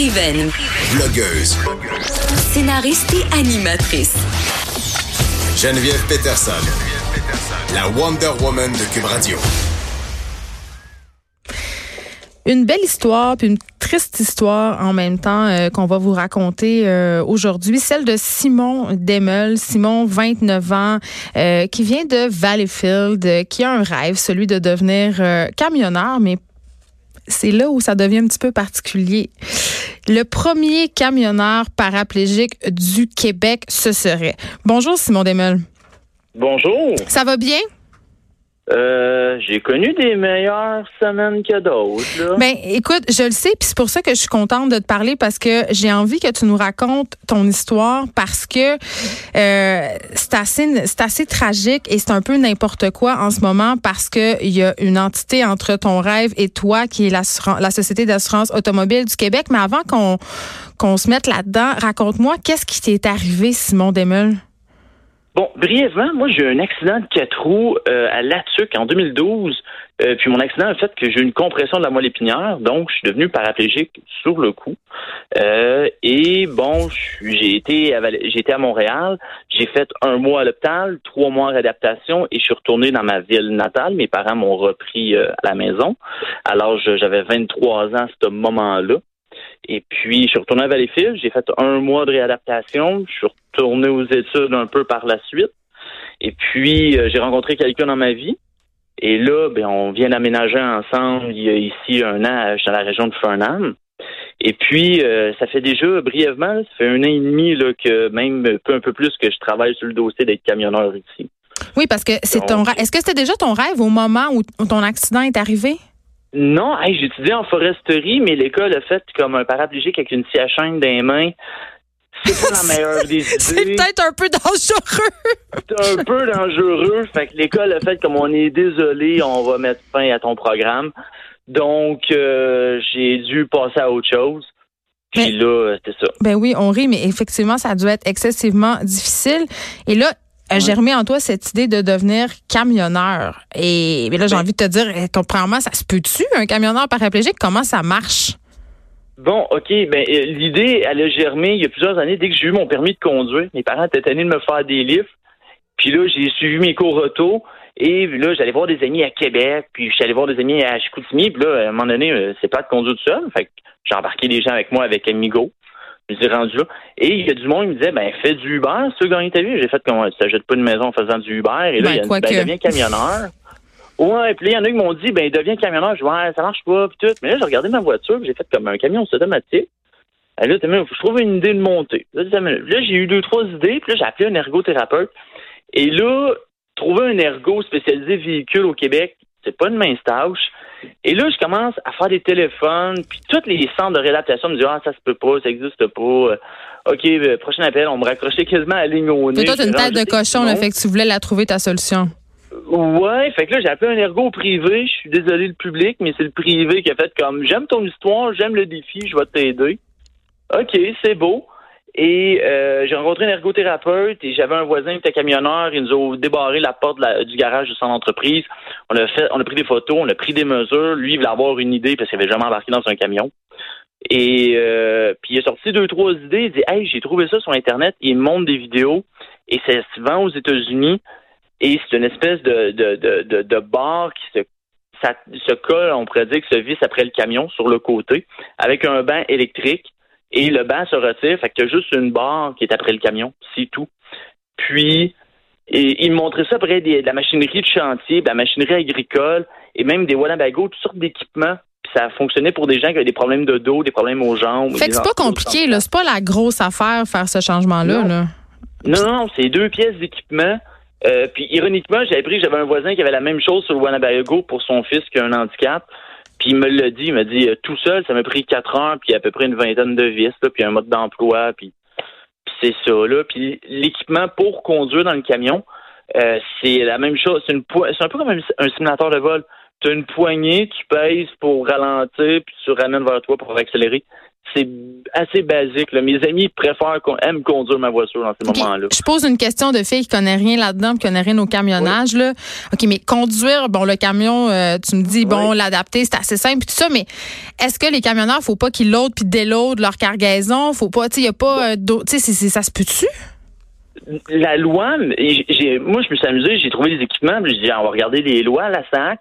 Écrivaine, Blogueuse. scénariste et animatrice. Geneviève Peterson. La Wonder Woman de Cube Radio. Une belle histoire, puis une triste histoire en même temps euh, qu'on va vous raconter euh, aujourd'hui, celle de Simon Demel. Simon, 29 ans, euh, qui vient de Valleyfield, euh, qui a un rêve, celui de devenir euh, camionneur, mais c'est là où ça devient un petit peu particulier. Le premier camionneur paraplégique du Québec, ce serait. Bonjour Simon Demel. Bonjour. Ça va bien? Euh, j'ai connu des meilleures semaines que d'autres. Ben, écoute, je le sais, puis c'est pour ça que je suis contente de te parler parce que j'ai envie que tu nous racontes ton histoire parce que euh, c'est assez, c'est assez tragique et c'est un peu n'importe quoi en ce moment parce que il y a une entité entre ton rêve et toi qui est l'assuran- la société d'assurance automobile du Québec. Mais avant qu'on qu'on se mette là-dedans, raconte-moi qu'est-ce qui t'est arrivé, Simon Demel. Bon, brièvement, moi j'ai eu un accident de quatre roues euh, à Latuc en 2012. Euh, puis mon accident a fait que j'ai eu une compression de la moelle épinière, donc je suis devenu paraplégique sur le coup. Euh, et bon, j'ai été à, Montréal, j'ai fait un mois à l'hôpital, trois mois en réadaptation et je suis retourné dans ma ville natale. Mes parents m'ont repris euh, à la maison. Alors j'avais 23 ans à ce moment-là. Et puis, je suis retourné à Valleyfield. J'ai fait un mois de réadaptation. Je suis retourné aux études un peu par la suite. Et puis, euh, j'ai rencontré quelqu'un dans ma vie. Et là, ben, on vient d'aménager ensemble il y a ici un an. Je suis dans la région de Fernand. Et puis, euh, ça fait déjà brièvement, ça fait un an et demi là, que même un peu, un peu plus que je travaille sur le dossier d'être camionneur ici. Oui, parce que c'est ton rêve. Est-ce que c'était déjà ton rêve au moment où ton accident est arrivé? Non, hey, étudié en foresterie, mais l'école a fait comme un paraplégique avec une scie à chaîne dans les mains. C'est pas la meilleure des idées. C'est peut-être un peu dangereux. C'est un peu dangereux. Fait que l'école a fait comme on est désolé, on va mettre fin à ton programme. Donc, euh, j'ai dû passer à autre chose. Puis Mais- là, c'était ça. Ben oui, on rit, mais effectivement, ça a dû être excessivement difficile. Et là, a germé en toi cette idée de devenir camionneur. Et mais là, j'ai Ben- envie de te dire, eh, premièrement, ça se peut-tu, un camionneur paraplégique? Comment ça marche? Bon, OK, ben euh, l'idée, elle a germé il y a plusieurs années. Dès que j'ai eu mon permis de conduire, mes parents étaient tannés de me faire des livres. Puis là, j'ai suivi mes cours auto. Et là, j'allais voir des amis à Québec, puis j'allais voir des amis à Chicoutimi. Puis là, à un moment donné, euh, c'est pas de conduire tout seul. Fait que j'ai embarqué des gens avec moi avec Amigo. Je me suis rendu là. Et il y a du monde qui me disait, ben, fais du Uber, si tu veux gagner ta vie. J'ai fait comme, ça jette pas une maison en faisant du Uber. Et là, Ben, il y a ben, que. deviens camionneur. Ouais, puis là, il y en a qui m'ont dit, ben, deviens camionneur. Je dis, ouais, ça marche pas, puis tout. Mais là, j'ai regardé ma voiture, j'ai fait comme un camion automatique. Et là, je trouve une idée de monter. Là, là, j'ai eu deux, trois idées, puis là, j'ai appelé un ergothérapeute. Et là, trouver un ergo spécialisé véhicule au Québec, c'est pas une mince tâche. Et là, je commence à faire des téléphones, puis tous les centres de réadaptation me disent Ah, ça se peut pas, ça existe pas. Euh, OK, euh, prochain appel, on me raccrochait quasiment à la ligne au nez. Toi, t'as une tête de cochon, noms. fait que tu voulais la trouver ta solution. Ouais, fait que là, j'ai appelé un ergo privé. Je suis désolé le public, mais c'est le privé qui a fait comme j'aime ton histoire, j'aime le défi, je vais t'aider. OK, c'est beau. Et euh, j'ai rencontré un ergothérapeute et j'avais un voisin qui était camionneur. Il nous a débarré la porte du garage de son entreprise. On a fait, on a pris des photos, on a pris des mesures. Lui, il voulait avoir une idée parce qu'il avait jamais embarqué dans un camion. Et euh, puis il a sorti deux, trois idées. Il dit Hey, j'ai trouvé ça sur Internet. Il me montre des vidéos et ça se vend aux États-Unis. Et c'est une espèce de, de, de, de, barre qui se, ça, se colle, on pourrait dire, que se visse après le camion sur le côté, avec un banc électrique. Et le banc se retire, fait qu'il y a juste une barre qui est après le camion, c'est tout. Puis, et, il me montrait ça après des- de la machinerie de chantier, de la machinerie agricole, et même des Wallabago, toutes sortes d'équipements. Puis ça fonctionnait pour des gens qui avaient des problèmes de dos, des problèmes aux jambes. Fait que c'est pas compliqué, là. C'est pas la grosse affaire faire ce changement-là, Non. là. Non, non, c'est deux pièces d'équipement. Euh, puis ironiquement, j'ai appris que j'avais un voisin qui avait la même chose sur le Winnebago pour son fils qui a un handicap. Puis il me l'a dit, il m'a dit, euh, tout seul, ça m'a pris quatre heures, puis à peu près une vingtaine de vis, puis un mode d'emploi, puis, puis c'est ça, là. Puis l'équipement pour conduire dans le camion, euh, c'est la même chose. C'est, une c'est un peu comme un, un simulateur de vol. Tu as une poignée, tu pèses pour ralentir, puis tu ramènes vers toi pour accélérer. C'est assez basique. Là. Mes amis préfèrent, qu'on aiment conduire ma voiture dans ces OK, moments-là. Je pose une question de fille qui connaît rien là-dedans, qui connaît rien au camionnage. Là. OK, mais conduire, bon, le camion, euh, tu me dis, bon, Oui. l'adapter, c'est assez simple, puis tout ça, mais est-ce que les camionneurs, faut pas qu'ils loadent puis déloadent leur cargaison? Faut pas, tu sais, il y a pas, euh, tu sais, ça se peut-tu? La loi, j'ai, moi, je me suis amusé, j'ai trouvé des équipements, puis j'ai dit, on va regarder les lois à la SAC,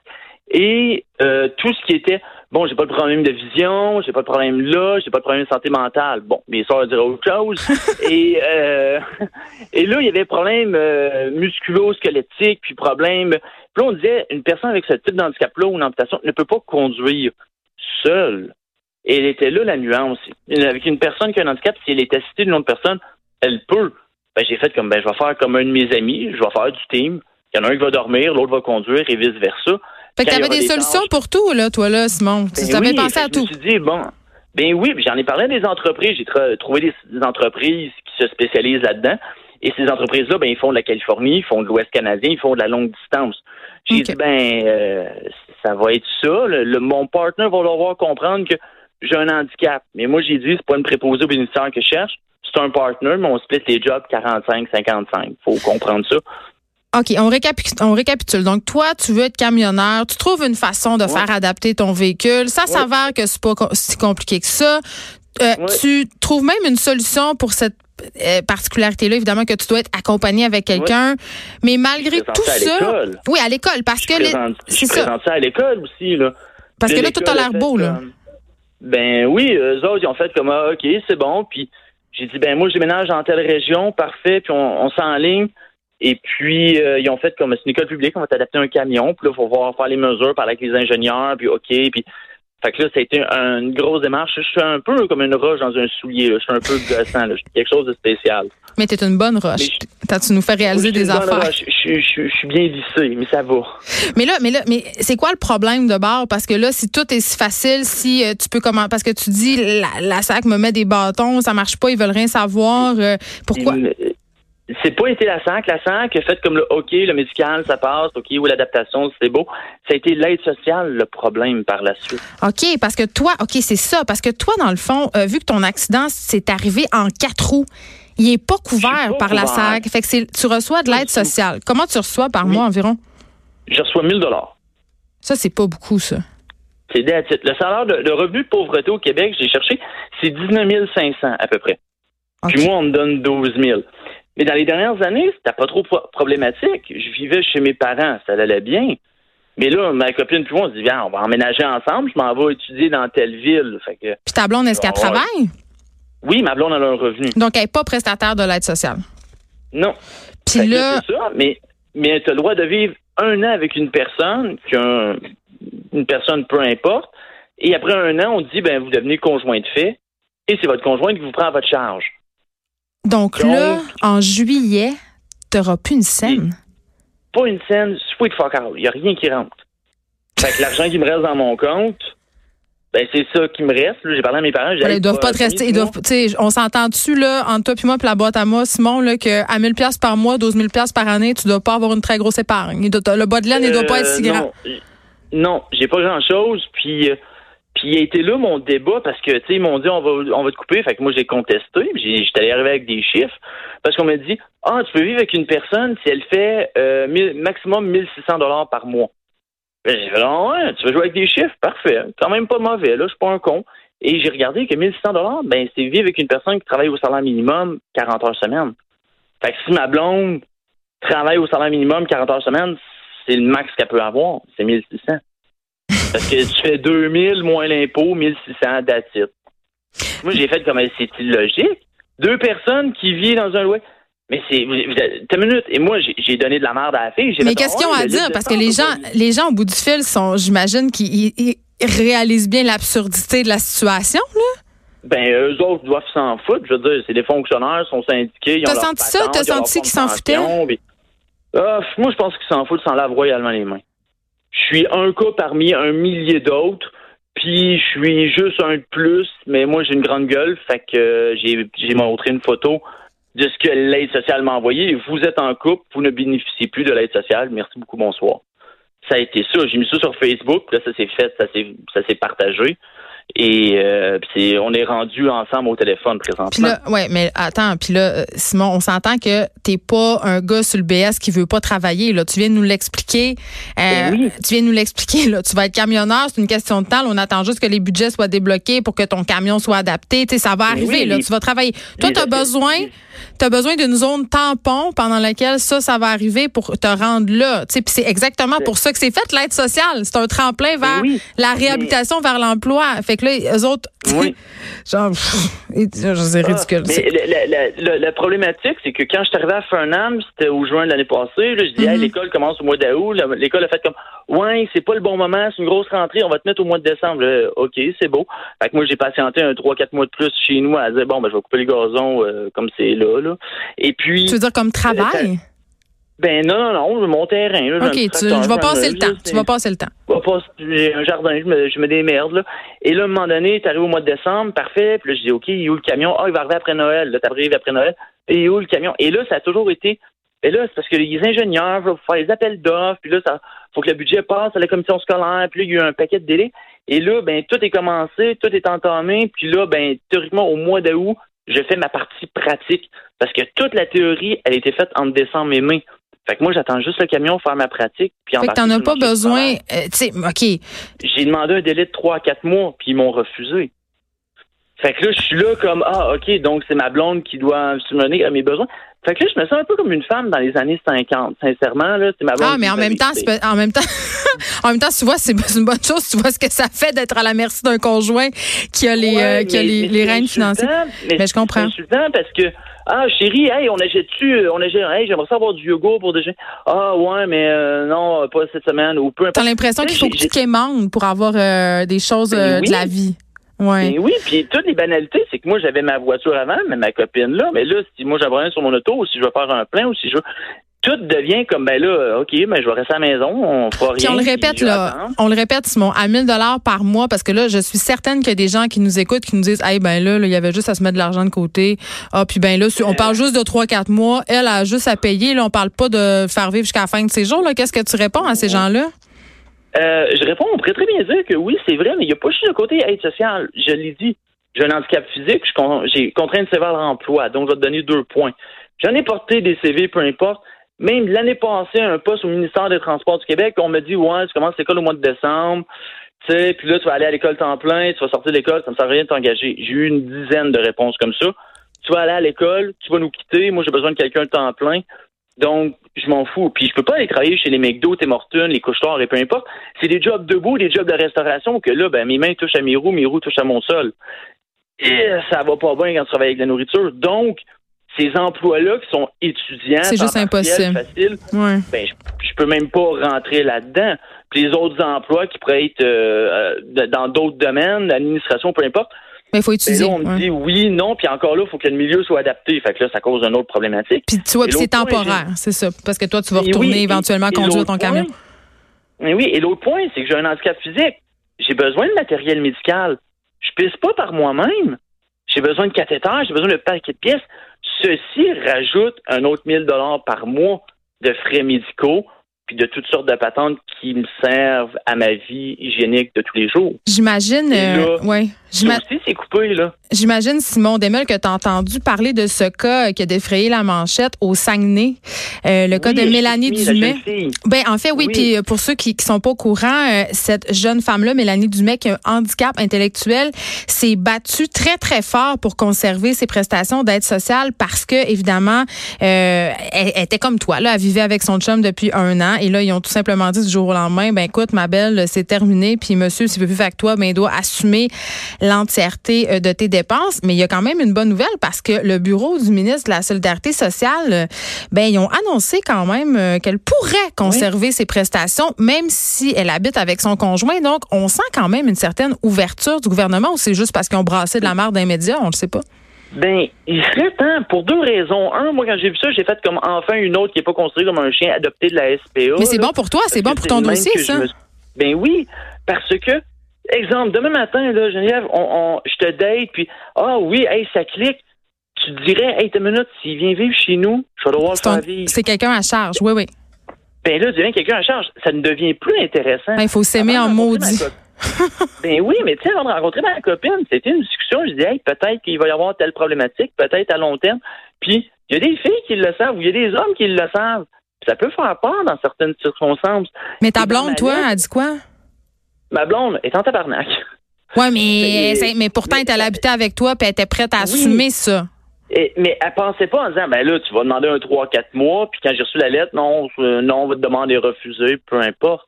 et euh, tout ce qui était, bon, j'ai pas de problème de vision, j'ai pas de problème là, j'ai pas de problème de santé mentale. Bon, mes soeurs diraient autre chose. et, euh, et là, il y avait problème euh, musculo-squelettique, puis problème... Puis là, on disait, une personne avec ce type d'handicap-là ou une amputation ne peut pas conduire seule. Et elle était là, la nuance. Avec une personne qui a un handicap, si elle est assistée d'une autre personne, elle peut. Ben, j'ai fait comme, ben, je vais faire comme un de mes amis, je vais faire du team. Il y en a un qui va dormir, l'autre va conduire et vice-versa. Fait que aura des, des solutions tâches- pour tout, là, toi, là, Simon. tu Ben avais oui, pensé à que Je tout. me suis dit, bon, ben oui, j'en ai parlé à des entreprises. J'ai trouvé des, des entreprises qui se spécialisent là-dedans. Et ces entreprises-là, ben, ils font de la Californie, ils font de l'Ouest canadien, ils font de la longue distance. J'ai dit, ben, euh, ça va être ça. Le, le- mon partenaire va devoir comprendre que j'ai un handicap. Mais moi, j'ai dit, c'est pas une préposée au bénéficiaire que je cherche. C'est un partenaire, mais on split les jobs 45-55. Faut comprendre ça. OK, on, récapi- on récapitule. Donc, toi, tu veux être camionneur, tu trouves une façon de faire adapter ton véhicule. Ça s'avère que c'est pas si compliqué que ça. Euh, Ouais. Tu trouves même une solution pour cette euh, particularité-là, évidemment, que tu dois être accompagné avec quelqu'un. Mais malgré tout à ça. Oui, à l'école, parce Je que. les- présente, je C'est ça. présente ça à l'école aussi, là. Parce que là, tout a l'air beau, là. comme- Ben oui, eux autres, ils ont fait comme, ah, OK, c'est bon. Puis j'ai dit, ben moi, je déménage dans telle région, parfait. Puis on, on s'enligne. Et puis, euh, ils ont fait comme, c'est une école publique, on va t'adapter un camion. Puis là, il faut voir faire les mesures, parler avec les ingénieurs. Puis OK. Puis, fait que là, ça a été un- une grosse démarche. Je suis un peu comme une roche dans un soulier. là. Je suis un peu gossant. Là. Je suis quelque chose de spécial. Mais t'es une bonne roche. T'as- Tu nous fais réaliser des affaires. Je, suis bien vissé, mais ça va. Mais là, mais là, mais c'est quoi le problème de bord? Parce que là, si tout est si facile, si euh, tu peux comment, parce que tu dis la, la SAC me met des bâtons, ça marche pas, ils veulent rien savoir. euh, pourquoi? C'est pas été la SAC. La SAC a fait comme le OK, le médical, ça passe, OK, ou l'adaptation, c'est beau. Ça a été l'aide sociale le problème par la suite. OK, parce que toi, OK, c'est ça. Parce que toi, dans le fond, euh, vu que ton accident s'est arrivé en quatre roues, il est pas couvert pas par la. SAC. Fait que c'est, tu reçois de l'aide sociale. Comment tu reçois par Oui. mois environ? Je reçois 1000 dollars. Ça, c'est pas beaucoup, ça. C'est. Le salaire de, de revenu de pauvreté au Québec, j'ai cherché, c'est 19 500 à peu près. OK. Puis moi, on me donne 12 000. Mais dans les dernières années, c'était pas trop pro- problématique. Je vivais chez mes parents, ça allait bien. Mais là, ma copine puis moi, on se dit, viens, on va emménager ensemble, je m'en vais étudier dans telle ville. Fait que, Puis ta blonde, est-ce qu'elle Ah travaille? oui, ma blonde a un revenu. Donc, elle n'est pas prestataire de l'aide sociale. Non. Puis là, c'est ça, mais, mais tu as le droit de vivre un an avec une personne, une personne peu importe, et après un an, on dit, ben, vous devenez conjoint de fait, et c'est votre conjoint qui vous prend à votre charge. Donc Donc- là, en juillet, t'auras plus une scène. Pas une scène, sweet fuck out. Il n'y a rien qui rentre. Fait que l'argent qui me reste dans mon compte, ben, c'est ça qui me reste. J'ai parlé à mes parents. Voilà, ils doivent pas te rester. Ils doivent, on s'entend dessus là entre toi puis moi puis la boîte à moi, Simon, là, que à 1000 pièces par mois, 12 000 pièces par année, tu dois pas avoir une très grosse épargne. Doit- le bas de laine, il doit pas être si Euh, grand. Non, non j'ai pas grand-chose. Puis, euh, puis il a été là mon débat parce que, tu sais, ils m'ont dit on va, on va te couper. Fait que moi, j'ai contesté. J'étais allé arriver avec des chiffres. Parce qu'on m'a dit Ah, tu peux vivre avec une personne si elle fait euh, maximum 1600 dollars par mois. J'ai fait Ah ouais, tu veux jouer avec des chiffres Parfait. Quand même pas mauvais. Là, je suis pas un con. Et j'ai regardé que 1600 dollars, ben, c'est vivre avec une personne qui travaille au salaire minimum 40 heures semaine. Fait que si ma blonde travaille au salaire minimum 40 heures semaine, c'est le max qu'elle peut avoir. C'est 1600. Parce que tu fais 2000 moins l'impôt, 1600 d'attitude. Moi, j'ai fait comme c'est illogique. Deux personnes qui vivent dans un loyer. Mais c'est. T'as une minute. Et moi, j'ai donné de la merde à la fille. Mais qu'est-ce qu'ils ont à dire? Parce que les gens, les gens au bout du fil sont, j'imagine, qu'ils ils- ils réalisent bien l'absurdité de la situation. Là. Ben, eux autres doivent s'en foutre. Je veux dire, c'est des fonctionnaires, sont syndiqués. T'as senti ça? T'as senti qu'ils s'en foutaient? puis- Ah, moi, je pense qu'ils s'en foutent, s'en lavent royalement les mains. Je suis un cas parmi un millier d'autres Puis je suis juste un de plus, mais moi j'ai une grande gueule, fait que euh, j'ai montré une photo de ce que l'aide sociale m'a envoyé. Vous êtes en couple, vous ne bénéficiez plus de l'aide sociale. Merci beaucoup, bonsoir. Ça a été ça. J'ai mis ça sur Facebook, là ça s'est fait, ça s'est partagé. Et euh, c'est, on est rendu ensemble au téléphone présentement. Puis là, ouais, mais attends, puis là, euh, Simon, on s'entend que t'es pas un gars sur le BS qui veut pas travailler. Là, tu viens de nous l'expliquer. Euh, Ben oui. Tu viens de nous l'expliquer. Là, tu vas être camionneur, c'est une question de temps. là. on attend juste que les budgets soient débloqués pour que ton camion soit adapté. Tu sais, ça va Ben arriver. oui, là, les- tu vas travailler. Toi, t'as besoin. T'as besoin d'une zone tampon pendant laquelle ça, ça va arriver pour te rendre là. Tu sais, puis c'est exactement pour ça que c'est fait l'aide sociale. C'est un tremplin vers Ben oui, la réhabilitation, vers l'emploi. Fait que là, eux autres, Oui. genre, pff, c'est ridicule. Ah, mais la, la- la- la problématique, c'est que quand je suis arrivé à Fernam, c'était au juin de l'année passée, là, je dis, Mhm. Hey, l'école commence au mois d'août. L'école a fait comme, ouais, c'est pas le bon moment, c'est une grosse rentrée, on va te mettre au mois de décembre. Là, OK, c'est beau. Fait que moi, j'ai patienté un 3-4 mois de plus chez nous à dire, bon, ben, je vais couper les gazons euh, comme c'est là, là. Et puis, Tu veux dire comme travail? Ben non, non, non, mon terrain. Là, OK, tu, tracteur, je vais passer le temps. Tu vas passer le temps. j'ai un jardin, je me, je me démerde, là. Et là, à un moment donné, t'arrives au mois de décembre, parfait. Puis là, je dis, OK, il est où le camion? Ah, il va arriver après Noël. Là, t'arrives après Noël. Et il est où le camion? Et là, ça a toujours été. Et là, c'est parce que les ingénieurs veulent faire les appels d'offres. Puis là, ça faut que le budget passe à la commission scolaire. Puis là, il y a eu un paquet de délais. Et là, ben, tout est commencé, tout est entamé. Puis là, ben, théoriquement, au mois d'août, je fais ma partie pratique. Parce que toute la théorie, elle a été faite entre décembre et mai. Fait que moi, j'attends juste le camion, faire ma pratique. Puis Fait que t'en as pas besoin. euh, tu sais, OK. J'ai demandé un délai de 3 à 4 mois, puis ils m'ont refusé. Fait que là, je suis là comme, ah, OK, donc c'est ma blonde qui doit subvenir à mes besoins. Fait que là, je me sens un peu comme une femme dans les années 50. Sincèrement, là, c'est ma blonde. Ah, mais en me même temps, vivre. c'est pas- en même temps, en même temps, tu vois, c'est une bonne chose. Tu vois ce que ça fait d'être à la merci d'un conjoint qui a les, Ouais, euh, qui a mais- les, mais rênes financières. insultant, Mais je comprends. C'est insultant parce que, ah, chérie, hey, on achète-tu, on achète, hey, j'aimerais ça avoir du yogourt pour déjeuner. Ah, ouais, mais euh, non, pas cette semaine, ou peu T'as importe. l'impression qu'il faut que tu quémandes pour avoir euh, des choses Ben euh, oui. de la vie. Ouais. Ben oui, puis toutes les banalités, c'est que moi j'avais ma voiture avant, mais ma copine là, mais là, si moi j'avais rien sur mon auto, ou si je veux faire un plein, ou si je veux. Tout devient comme ben là, OK, ben je vais rester à la maison, on fera rien. Puis on le répète là, on le répète Simon, à 1000 dollars par mois parce que là je suis certaine qu'il y a des gens qui nous écoutent qui nous disent "Hey ben là, il y avait juste à se mettre de l'argent de côté." Ah puis ben là on parle juste de 3 4 mois, elle a juste à payer, là on parle pas de faire vivre jusqu'à la fin de ses jours là, qu'est-ce que tu réponds à ces gens-là? Euh, je réponds, on pourrait très bien dire que oui, c'est vrai, mais il n'y a pas juste le côté aide sociale. Je l'ai dit. J'ai un handicap physique, j'ai contrainte sévère à l'emploi, donc je vais te donner deux points. J'en ai porté des CV, peu importe. Même l'année passée, un poste au ministère des Transports du Québec, on me dit Ouais, tu commences l'école au mois de décembre, tu sais, puis là, tu vas aller à l'école temps plein, tu vas sortir de l'école, ça ne sert à rien de t'engager. J'ai eu une dizaine de réponses comme ça. Tu vas aller à l'école, tu vas nous quitter, moi j'ai besoin de quelqu'un de temps plein. Donc, je m'en fous. Puis je peux pas aller travailler chez les McDo, Tim Hortons, les couche-tards et peu importe. C'est des jobs debout, des jobs de restauration que là, ben, mes mains touchent à mes roues, mes roues touchent à mon sol. Et ça va pas bien quand tu travailles avec la nourriture. Donc, ces emplois-là qui sont étudiants, C'est juste impossible. facile, Ouais. ben, je, je peux même pas rentrer là-dedans. Puis les autres emplois qui pourraient être euh, euh, dans d'autres domaines, l'administration, peu importe, Mais il faut ben étudier. là, on me ouais. dit oui, non, puis encore là, il faut que le milieu soit adapté. Fait que là, ça cause une autre problématique. Puis tu vois, c'est temporaire, c'est ça parce que toi tu vas Et retourner oui, éventuellement et conduire ton camion. Mais oui, et l'autre point, c'est que j'ai un handicap physique. J'ai besoin de matériel médical. Je pisse pas par moi-même. J'ai besoin de cathéter, j'ai besoin de paquet de pièces. Ceci rajoute un autre 1000 dollars par mois de frais médicaux puis de toutes sortes de patentes qui me servent à ma vie hygiénique de tous les jours. J'imagine euh, ouais. Ça J'ima- aussi, c'est coupé, là. J'imagine, Simon Demel, que tu as entendu parler de ce cas qui a défrayé la manchette au Saguenay, euh, le cas de Mélanie la Dumais. Ben en fait oui, Oui. puis euh, pour ceux qui qui sont pas au courant, euh, cette jeune femme-là, Mélanie Dumais, qui a un handicap intellectuel, s'est battue très très fort pour conserver ses prestations d'aide sociale parce que évidemment, euh, elle, elle était comme toi, là, elle vivait avec son chum depuis un an et là ils ont tout simplement dit du jour au lendemain, ben écoute ma belle, c'est terminé, puis monsieur s'il veut vivre avec toi, ben il doit assumer l'entièreté euh, de tes dépenses, mais il y a quand même une bonne nouvelle parce que le bureau du ministre de la Solidarité sociale, euh, ben ils ont annoncé quand même euh, qu'elle pourrait conserver ses prestations, même si elle habite avec son conjoint. Donc, on sent quand même une certaine ouverture du gouvernement ou c'est juste parce qu'ils ont brassé de la marde d'un média, on le sait pas. Ben, il serait temps, pour deux raisons. Un, moi, quand j'ai vu ça, j'ai fait comme enfin une autre qui n'est pas considérée comme un chien adopté de la SPA. Mais c'est bon pour toi, c'est bon pour ton dossier, ça. me- Ben oui, parce que exemple, demain matin, là, Geneviève, on, on, je te date, puis ah oui, hey, ça clique. Tu te dirais, hey, t'as une minute, s'il vient vivre chez nous, je vais devoir le faire vivre. C'est quelqu'un à charge, oui, oui. Ben là, tu deviens quelqu'un à charge. Ça ne devient plus intéressant. Ben, Il faut s'aimer en maudit. ben oui, mais tu sais, avant de rencontrer ma copine, c'était une discussion. Je disais, hey, peut-être qu'il va y avoir telle problématique, peut-être à long terme. Puis, il y a des filles qui le savent, ou il y a des hommes qui le savent. Puis ça peut faire peur dans certaines circonstances. Mais ta blonde, toi, elle dit quoi? Ma blonde est en tabarnak. Ouais, mais, mais pourtant, mais- elle habité avec toi, puis elle était prête à Oui. assumer ça. Et- mais elle pensait pas en disant, ben là, tu vas demander un 3-4 mois, puis quand j'ai reçu la lettre, non, euh, non, on va te demander refusé, peu importe.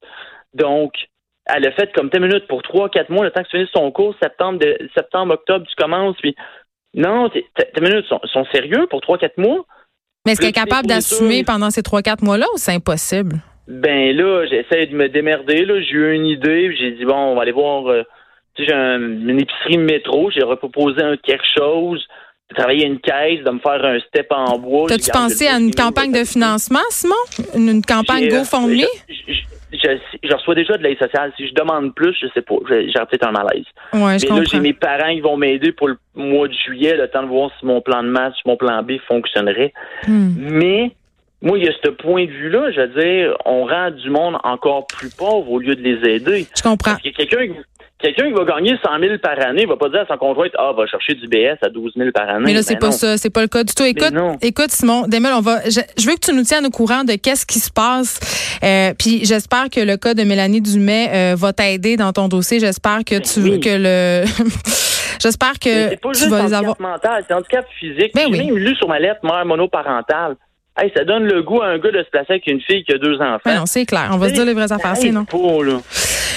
Donc, elle a fait comme 10 minutes pour 3-4 mois, le temps que tu finisses ton cours, septembre, de, septembre, octobre, tu commences, puis non, tes tes minutes sont, sont sérieux pour 3-4 mois? Mais est-ce qu'elle est capable d'assumer pendant ces trois, quatre mois-là ou c'est impossible? Ben là, j'essaie de me démerder, là, j'ai eu une idée, j'ai dit, bon, on va aller voir, euh, tu sais, j'ai un- une épicerie métro, j'ai proposé un quelque chose, de travailler une caisse, de me faire un step en bois. T'as-tu pensé à une campagne de financement, Simon? Une, une campagne euh, GoFundMe? Je, je- je- je reçois déjà de l'aide sociale. Si je demande plus, je sais pas. J'ai j'aurais peut-être un malaise. Ouais, je Mais là, j'ai mes parents qui vont m'aider pour le mois de juillet, le temps de voir si mon plan de si mon plan B fonctionnerait. Hmm. Mais moi, il y a ce point de vue-là, je veux dire, on rend du monde encore plus pauvre au lieu de les aider. Je comprends. Parce que quelqu'un quelqu'un qui va gagner 100 000 par année va pas dire à son conjoint, ah, va chercher du BS à 12 000 par année. Mais là, c'est Ben pas non. ça. C'est pas le cas du tout. Écoute, écoute, Simon, Demel, on va. Je, je veux que tu nous tiennes au courant de qu'est-ce qui se passe. Euh, puis j'espère que le cas de Mélanie Dumais euh, va t'aider dans ton dossier. J'espère que tu Ben oui. que le. j'espère que C'est pas tu juste vas les avoir. mental, c'est handicap physique. Ben J'ai oui. même lu sur ma lettre mère monoparentale. Hey, ça donne le goût à un gars de se placer avec une fille qui a deux enfants. Ben non, c'est clair. On va se dire les vraies affaires, aide pas, là.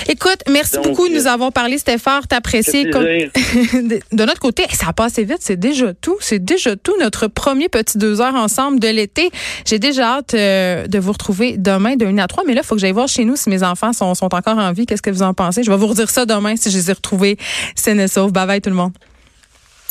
Écoute, merci Donc, beaucoup de nous euh, avoir parlé. C'était fort apprécié. De notre côté, ça a passé vite. C'est déjà tout. C'est déjà tout. Notre premier petit deux heures ensemble de l'été. J'ai déjà hâte euh, de vous retrouver demain de 1 à 3. Mais là, il faut que j'aille voir chez nous si mes enfants sont, sont encore en vie. Qu'est-ce que vous en pensez? Je vais vous redire ça demain si je les ai retrouvés saines et saufs. Bye bye tout le monde.